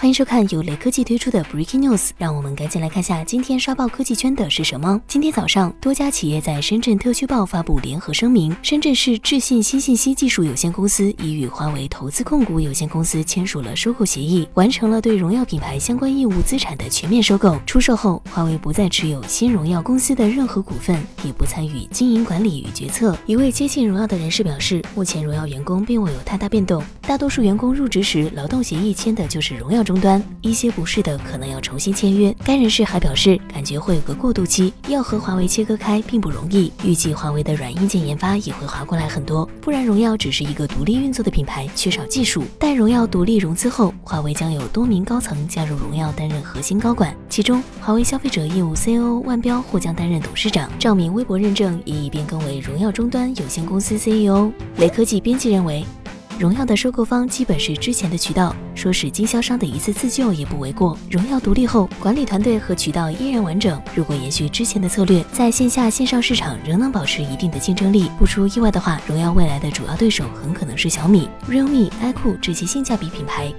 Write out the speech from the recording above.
欢迎收看由雷科技推出的 Breaking News，让我们赶紧来看下今天刷爆科技圈的是什么。今天早上，多家企业在深圳特区报发布联合声明，深圳市智信新信息技术有限公司已与华为投资控股有限公司签署了收购协议，完成了对荣耀品牌相关业务资产的全面收购。出售后，华为不再持有新荣耀公司的任何股份，也不参与经营管理与决策。一位接近荣耀的人士表示，目前荣耀员工并未有太大变动，大多数员工入职时劳动协议签的就是荣耀。终端一些不是的，可能要重新签约。该人士还表示，感觉会有个过渡期，要和华为切割开并不容易。预计华为的软硬件研发也会划过来很多，不然荣耀只是一个独立运作的品牌，缺少技术。待荣耀独立融资后，华为将有多名高层加入荣耀担任核心高管，其中华为消费者业务 CEO 万标或将担任董事长。赵明微博认证也已变更为荣耀终端有限公司 CEO。雷科技编辑认为。荣耀的收购方基本是之前的渠道，说是经销商的一次自救也不为过。荣耀独立后，管理团队和渠道依然完整。如果延续之前的策略，在线下线上市场仍能保持一定的竞争力，不出意外的话，荣耀未来的主要对手很可能是小米、realme、iQOO 这些性价比品牌。